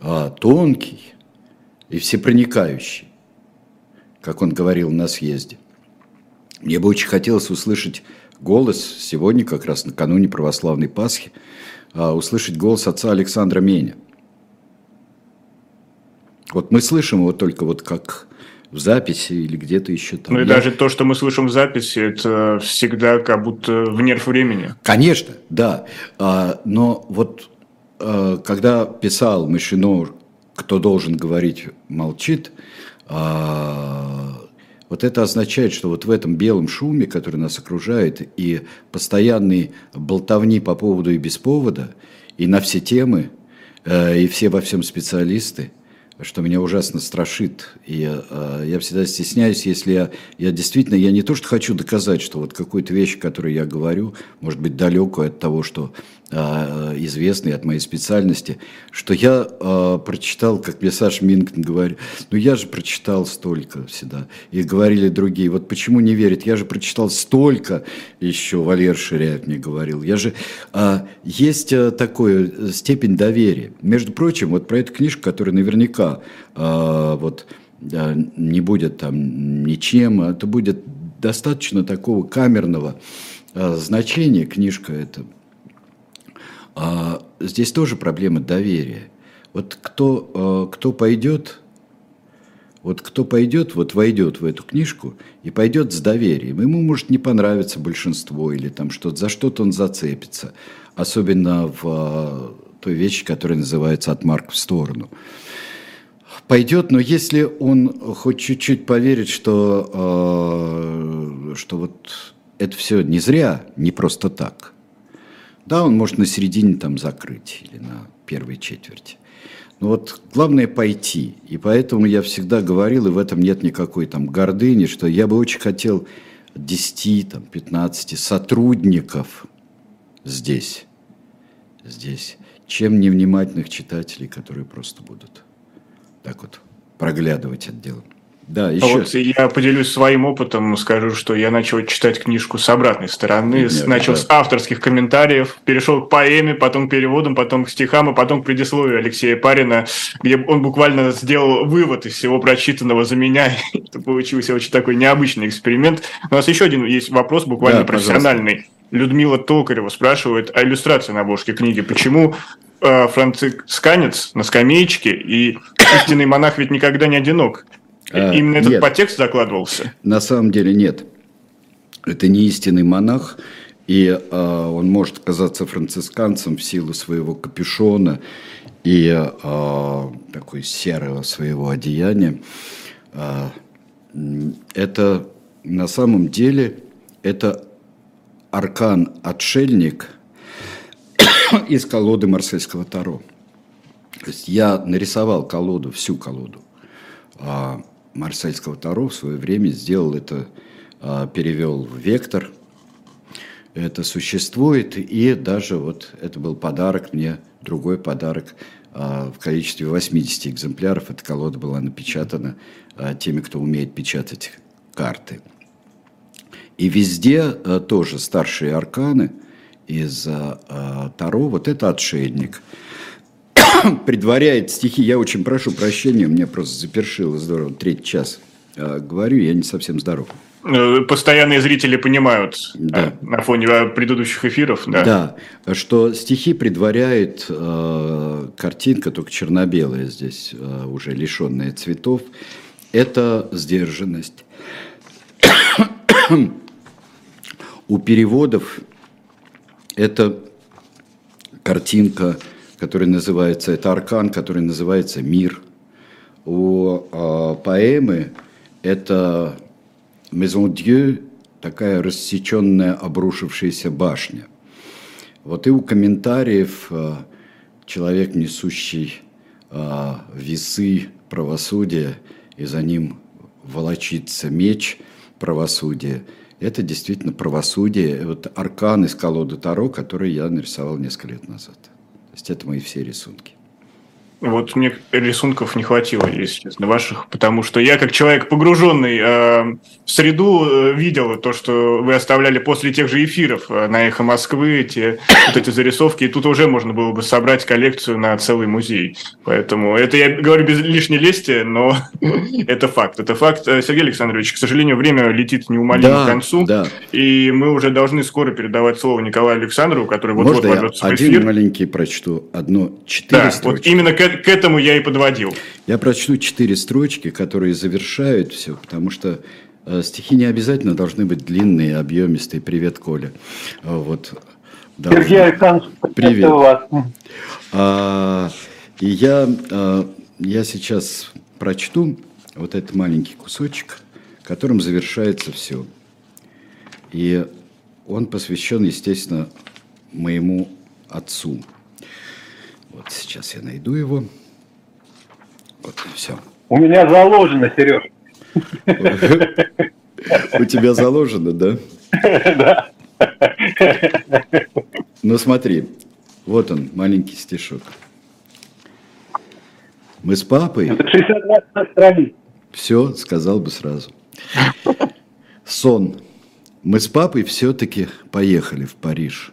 а, тонкий и всепроникающий, как он говорил на съезде. Мне бы очень хотелось услышать голос сегодня, как раз накануне православной Пасхи, а, услышать голос отца Александра Меня. Вот мы слышим его только вот как в записи или где-то еще там. Ну и Я... даже то, что мы слышим в записи, это всегда как будто в нерв времени. Конечно, да. А, но вот а, когда писал Мишино «Кто должен говорить, молчит», вот это означает, что вот в этом белом шуме, который нас окружает, и постоянной болтовни по поводу и без повода, и на все темы, э, и все во всем специалисты – что меня ужасно страшит. И э, я всегда стесняюсь, если я, я действительно, я не то, что хочу доказать, что вот какую-то вещь, которую я говорю, может быть, далекую от того, что известный от моей специальности, что я э, прочитал, как мне Саша Минкин говорит, ну я же прочитал столько всегда. И говорили другие, вот почему не верит, я же прочитал столько еще, Валер Ширяев мне говорил. Я же, э, есть э, такая степень доверия. Между прочим, вот про эту книжку, которая наверняка э, вот э, не будет там ничем, это будет достаточно такого камерного э, значения книжка эта. А здесь тоже проблема доверия. Вот кто, э, кто пойдет, вот кто пойдет, вот войдет в эту книжку и пойдет с доверием, ему может не понравиться большинство или там что-то, за что-то он зацепится. Особенно в той вещи, которая называется «от марк в сторону». Пойдет, но если он хоть чуть-чуть поверит, что, э, что вот это все не зря, не просто так, да, он может на середине там закрыть или на первой четверти. Но вот главное пойти. И поэтому я всегда говорил, и в этом нет никакой там гордыни, что я бы очень хотел 10, там, 15 сотрудников здесь, здесь, чем невнимательных читателей, которые просто будут так вот проглядывать это дело. Да, еще. А вот я поделюсь своим опытом, скажу, что я начал читать книжку с обратной стороны, Нет, начал да. с авторских комментариев, перешел к поэме, потом к переводам, потом к стихам, и потом к предисловию Алексея Парина, где он буквально сделал вывод из всего прочитанного за меня. [LAUGHS] Это получился очень такой необычный эксперимент. У нас еще один есть вопрос, буквально да, профессиональный. Пожалуйста. Людмила Токарева спрашивает о иллюстрации на обложке книги. Почему э, францисканец на скамеечке и истинный монах ведь никогда не одинок? А, Именно этот нет. подтекст закладывался? На самом деле нет. Это не истинный монах, и э, он может оказаться францисканцем в силу своего капюшона и э, такой серого своего одеяния. Э, это на самом деле это аркан-отшельник [COUGHS] из колоды Марсельского Таро. То есть я нарисовал колоду, всю колоду Марсельского Таро в свое время сделал это, а, перевел в вектор. Это существует, и даже вот это был подарок мне, другой подарок а, в количестве 80 экземпляров. Эта колода была напечатана а, теми, кто умеет печатать карты. И везде тоже старшие арканы из Таро, вот это отшельник – [COUGHS] предваряет стихи. Я очень прошу прощения, меня просто запершило здорово, третий час. А, говорю, я не совсем здоров. Э, постоянные зрители понимают да. А, на фоне а, предыдущих эфиров. Да, да что стихи предваряет э, картинка, только черно-белая здесь, э, уже лишенная цветов. Это сдержанность. [COUGHS] У переводов это картинка – который называется, это аркан, который называется «Мир». У э, поэмы это «Maison Dieu», такая рассеченная, обрушившаяся башня. Вот и у комментариев э, человек, несущий э, весы правосудия, и за ним волочится меч правосудия. Это действительно правосудие. Вот аркан из колоды Таро, который я нарисовал несколько лет назад. То есть это мои все рисунки. Вот мне рисунков не хватило, если честно, ваших, потому что я, как человек погруженный э, в среду, э, видел то, что вы оставляли после тех же эфиров э, на «Эхо Москвы», те, вот эти зарисовки, и тут уже можно было бы собрать коллекцию на целый музей. Поэтому это я говорю без лишней лести, но [LAUGHS] это факт. Это факт. Э, Сергей Александрович, к сожалению, время летит неумолимо да, к концу, да. и мы уже должны скоро передавать слово Николаю Александрову, который вот-вот ворвется в эфир. один маленький прочту? Одно, четыре да, вот именно к к этому я и подводил. Я прочту четыре строчки, которые завершают все, потому что э, стихи не обязательно должны быть длинные, объемистые. Привет, Коля. А, вот. Должны... Сергей Александрович, привет. вас. А, и я, а, я сейчас прочту вот этот маленький кусочек, которым завершается все. И он посвящен, естественно, моему отцу. Вот сейчас я найду его. Вот, все. У меня заложено, Сереж. [LAUGHS] У тебя заложено, да? [LAUGHS] Да. Ну смотри, вот он, маленький стишок. Мы с папой... Это 62 страниц. Все, сказал бы сразу. Сон. Мы с папой все-таки поехали в Париж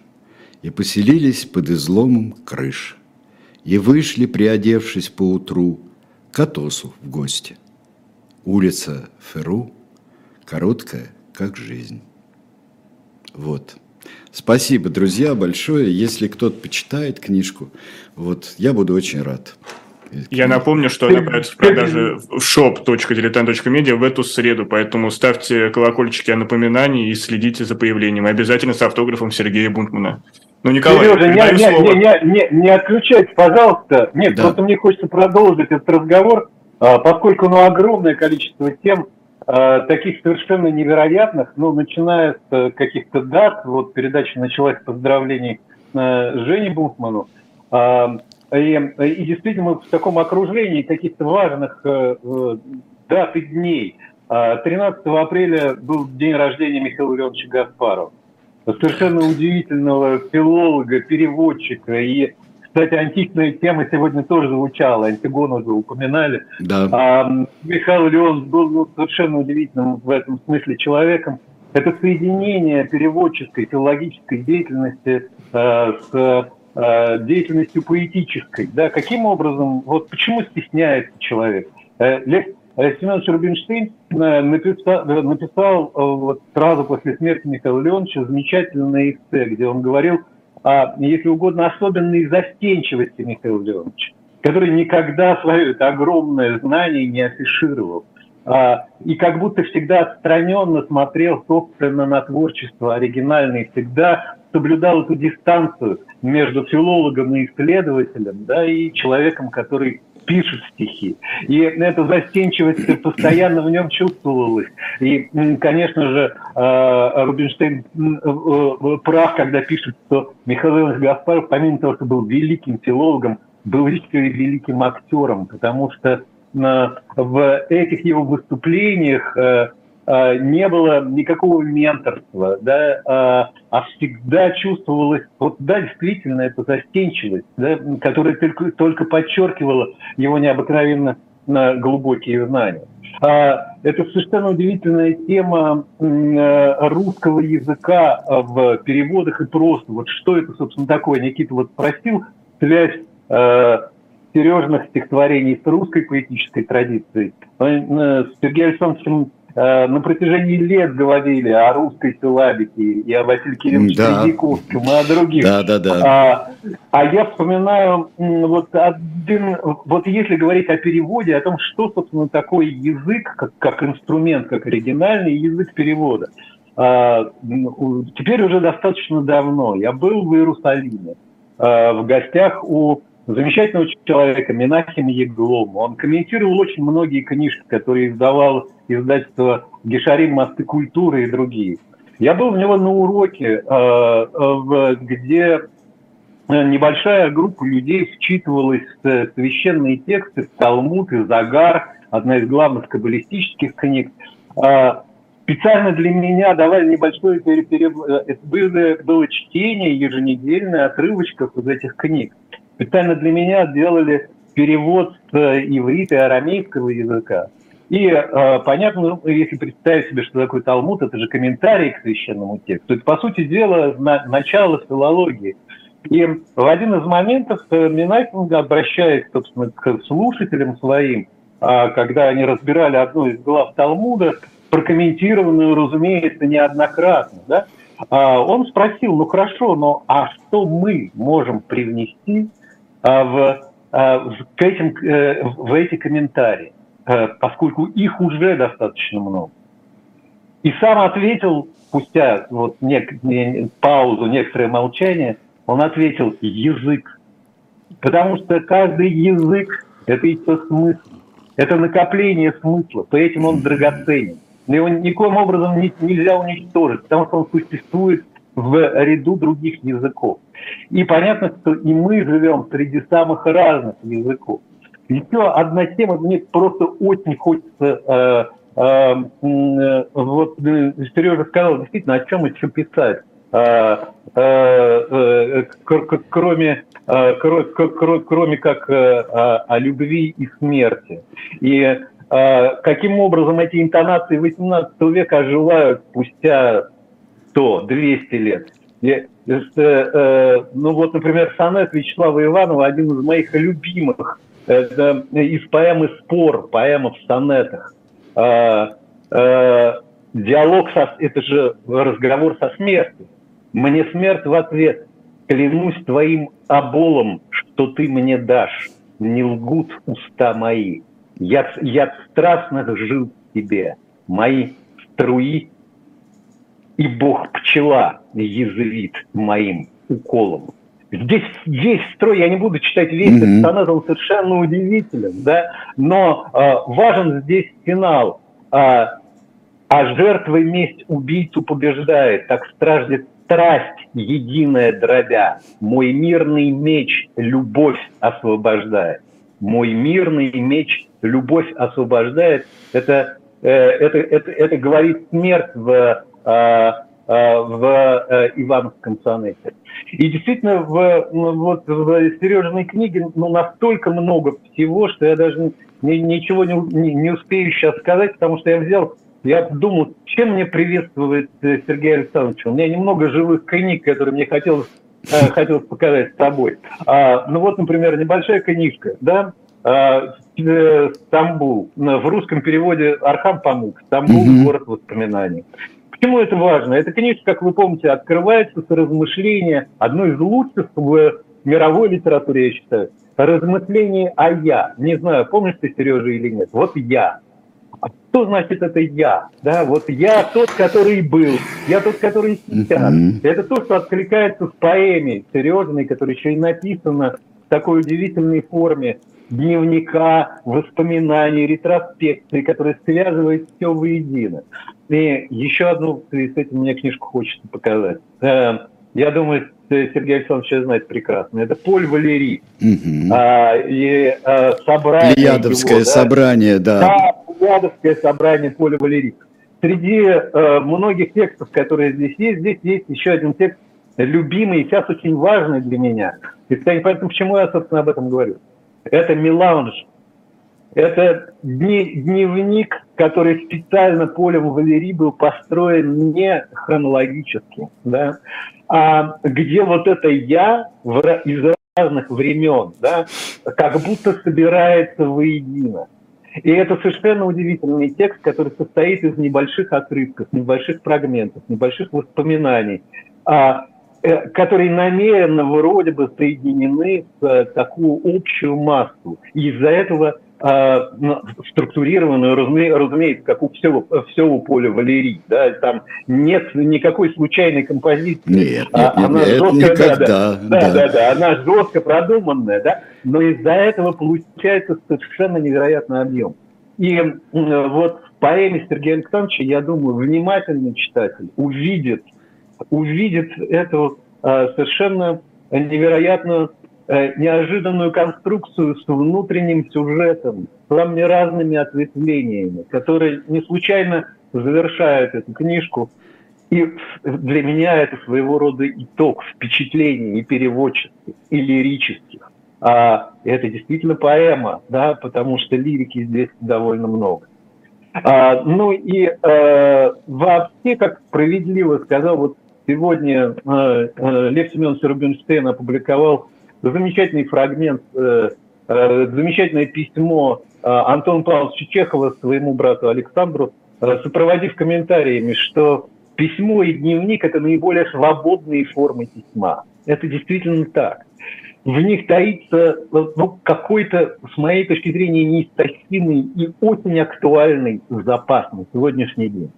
и поселились под изломом крыш и вышли, приодевшись поутру, к Атосу в гости. Улица Феру короткая, как жизнь. Вот. Спасибо, друзья, большое. Если кто-то почитает книжку, вот, я буду очень рад. Я напомню, что она появится в продаже в shop.diletant.media в эту среду, поэтому ставьте колокольчики о напоминании и следите за появлением. Обязательно с автографом Сергея Бунтмана. Ну, Николай, Сережа, не, не, не, не, не отключайте, пожалуйста. Нет, да. просто мне хочется продолжить этот разговор, а, поскольку ну, огромное количество тем, а, таких совершенно невероятных, ну, начиная с э, каких-то дат, вот передача началась с поздравлений э, Жене Бухману, а, и, и действительно мы в таком окружении каких-то важных э, дат и дней. 13 апреля был день рождения Михаила Леоновича Гаспарова совершенно удивительного филолога, переводчика. И, кстати, античная тема сегодня тоже звучала, Антигону уже упоминали. Да. А, Михаил Леон был ну, совершенно удивительным в этом смысле человеком. Это соединение переводческой, филологической деятельности э, с э, деятельностью поэтической. Да, каким образом, вот почему стесняется человек? Э, Семенович Рубинштейн э, написал, написал э, вот сразу после смерти Михаила Леоновича замечательное эссе, где он говорил о, если угодно, особенной застенчивости Михаила Леоновича, который никогда свое это огромное знание не афишировал. А, и как будто всегда отстраненно смотрел, собственно, на творчество оригинальное, всегда соблюдал эту дистанцию между филологом и исследователем, да, и человеком, который пишет стихи. И эта застенчивость постоянно в нем чувствовалась. И, конечно же, а, Рубинштейн э, прав, когда пишет, что Михаил Иванович Гаспаров, помимо того, что был великим филологом, был еще и великим актером, потому что в этих его выступлениях э, не было никакого менторства, да, а, а всегда чувствовалась, вот да, действительно, эта застенчивость, да, которая только, только подчеркивала его необыкновенно глубокие знания. А, это совершенно удивительная тема русского языка в переводах и просто. Вот что это, собственно, такое? Никита вот спросил связь Сережных стихотворений с русской поэтической традицией. Э, с Сергеем Александровичем Э, на протяжении лет говорили о русской силабике и о Василии Кирилловиче да. Тредяковском и о других. Да, да, да. А, а я вспоминаю вот один, вот если говорить о переводе, о том, что, собственно, такое язык, как, как инструмент, как оригинальный язык перевода. А, теперь уже достаточно давно. Я был в Иерусалиме а, в гостях у замечательного человека Минахима Еглома. Он комментировал очень многие книжки, которые издавал издательство Гешарим «Мосты культуры» и другие. Я был у него на уроке, э, где небольшая группа людей вчитывалась в священные тексты, Талмуд и Загар, одна из главных каббалистических книг. Специально для меня давали небольшое переб... это было, было чтение еженедельное отрывочков из этих книг. Специально для меня делали перевод с иврита и арамейского языка. И э, понятно, ну, если представить себе, что такое Талмуд, это же комментарий к священному тексту. Это, по сути дела, на, начало филологии. И в один из моментов э, Минайфинг обращаясь, собственно, к слушателям своим, э, когда они разбирали одну из глав Талмуда, прокомментированную, разумеется, неоднократно, да, э, он спросил, ну хорошо, но а что мы можем привнести э, э, в, к этим, в эти комментарии? Э, поскольку их уже достаточно много. И сам ответил, спустя вот нек, не, паузу, некоторое молчание, он ответил «язык». Потому что каждый язык – это еще смысл, это накопление смысла, поэтому он драгоценен. Его никоим образом не, нельзя уничтожить, потому что он существует в ряду других языков. И понятно, что и мы живем среди самых разных языков. Еще одна тема, мне просто очень хочется э, э, э, вот Сережа сказал, действительно, о чем еще писать. Кроме, кроме как о любви и смерти. И каким образом эти интонации 18 века оживают спустя 100-200 лет. И, ну вот, например, сонет Вячеслава Иванова, один из моих любимых это из поэмы «Спор», поэма в сонетах. А, а, диалог со, это же разговор со смертью. Мне смерть в ответ. Клянусь твоим оболом, что ты мне дашь. Не лгут уста мои. Я, я страстно жил тебе. Мои струи и бог пчела язвит моим уколом. Здесь весь строй, я не буду читать весь mm-hmm. персонаж, он совершенно удивителен, да, но э, важен здесь финал. Э, а жертвой месть убийцу побеждает, так страждет страсть единая дробя. Мой мирный меч любовь освобождает. Мой мирный меч любовь освобождает. Это, э, это, это, это говорит смерть в в э, Ивановском сонете. И действительно, в, ну, вот, в Сережиной книге ну, настолько много всего, что я даже ни, ничего не, не, не успею сейчас сказать, потому что я взял, я думал, чем мне приветствует э, Сергей Александрович. У меня немного живых книг, которые мне хотелось, хотелось показать с тобой. А, ну вот, например, небольшая книжка, да, Стамбул. В русском переводе Орхан Памук. Стамбул, город воспоминаний. Почему это важно? Эта книжка, как вы помните, открывается с размышления, одной из лучших в мировой литературе, я считаю, размышление о «я». Не знаю, помнишь ты, Сережа, или нет. Вот «я». А что значит это «я»? Да, вот я тот, который был, я тот, который сейчас. Mm-hmm. Это то, что откликается в поэме Сережиной, которая еще и написана в такой удивительной форме дневника, воспоминаний, ретроспекции, которые связывают все воедино. И еще одну, с этим мне книжку хочется показать. Э, я думаю, Сергей Александрович знает прекрасно. Это Поль Валерий. Угу. А, и а, собрание Плеядовское его, да? собрание, да. Да, Плеядовское собрание Поля Валерий. Среди э, многих текстов, которые здесь есть, здесь есть еще один текст, любимый и сейчас очень важный для меня. И, кстати, поэтому почему я, собственно, об этом говорю. Это меланж это дневник, который специально полем Валерий был построен не хронологически, да, а где вот это «я» из разных времен, да, как будто собирается воедино. И это совершенно удивительный текст, который состоит из небольших отрывков, небольших фрагментов, небольших воспоминаний, а, которые намеренно вроде бы соединены в э, такую общую массу. И из-за этого а, ну, структурированную, разумеется, как у всего, всего поля Валерий. Да, там нет никакой случайной композиции. Нет, нет, а, нет, она нет жестко, никогда. Да, да, да, да, да, она жестко продуманная, да, но из-за этого получается совершенно невероятный объем. И вот в поэме Сергея Александровича, я думаю, внимательный читатель увидит, увидит эту а, совершенно невероятную Э, неожиданную конструкцию с внутренним сюжетом, с разными ответвлениями, которые не случайно завершают эту книжку. И для меня это своего рода итог впечатлений и переводческих, и лирических. А это действительно поэма, да, потому что лирики здесь довольно много. А, ну и э, вообще, как справедливо сказал, вот сегодня э, э, Лев Семенович Рубинштейн опубликовал замечательный фрагмент, э, замечательное письмо Антона Павловича Чехова своему брату Александру, сопроводив комментариями, что письмо и дневник – это наиболее свободные формы письма. Это действительно так. В них таится ну, какой-то, с моей точки зрения, неистощимый и очень актуальный запас на сегодняшний день.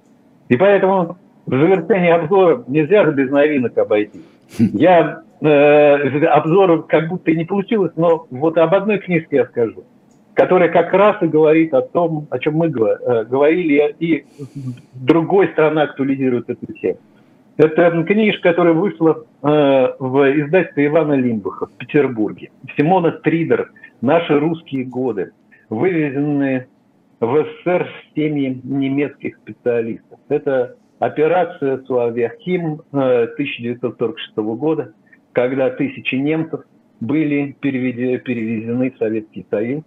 И поэтому в завершении обзора нельзя же без новинок обойти. Я э, обзора как будто и не получилось, но вот об одной книжке я скажу, которая как раз и говорит о том, о чем мы э, говорили, и другой сторона актуализирует эту тему. Это книжка, которая вышла э, в издательстве Ивана Лимбаха в Петербурге. Симона Тридер «Наши русские годы», вывезенные в СССР семьи немецких специалистов. Это операция Суавиахим 1946 э, года, когда тысячи немцев были перевезены в Советский Союз.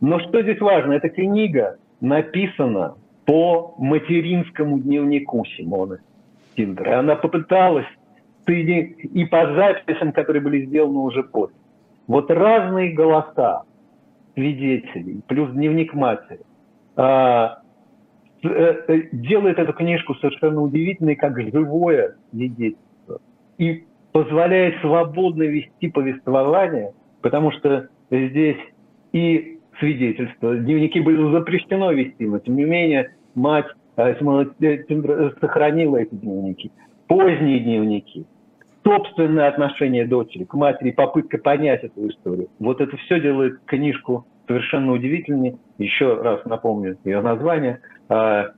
Но что здесь важно? Эта книга написана по материнскому дневнику Симоны Тиндера. Она попыталась и по записям, которые были сделаны уже после. Вот разные голоса свидетелей, плюс дневник матери, а, делает эту книжку совершенно удивительной, как живое свидетельство. И позволяет свободно вести повествование, потому что здесь и свидетельство, дневники были запрещено вести, но тем не менее мать э, сохранила эти дневники. Поздние дневники, собственное отношение дочери к матери, попытка понять эту историю. Вот это все делает книжку совершенно удивительней. Еще раз напомню ее название. А,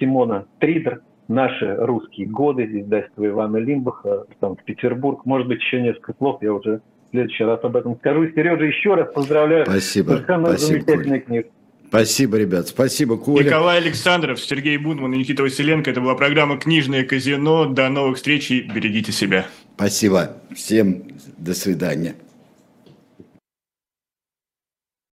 Симона Тридер «Наши русские годы», издательство Ивана Лимбаха, Санкт-Петербург. Может быть, еще несколько слов, я уже в следующий раз об этом скажу. Сережа, еще раз поздравляю. Спасибо. Совершенно Спасибо, замечательная книга. Спасибо, ребят. Спасибо, Коля. Николай Александров, Сергей Бунман и Никита Василенко. Это была программа «Книжное казино». До новых встреч и берегите себя. Спасибо. Всем до свидания.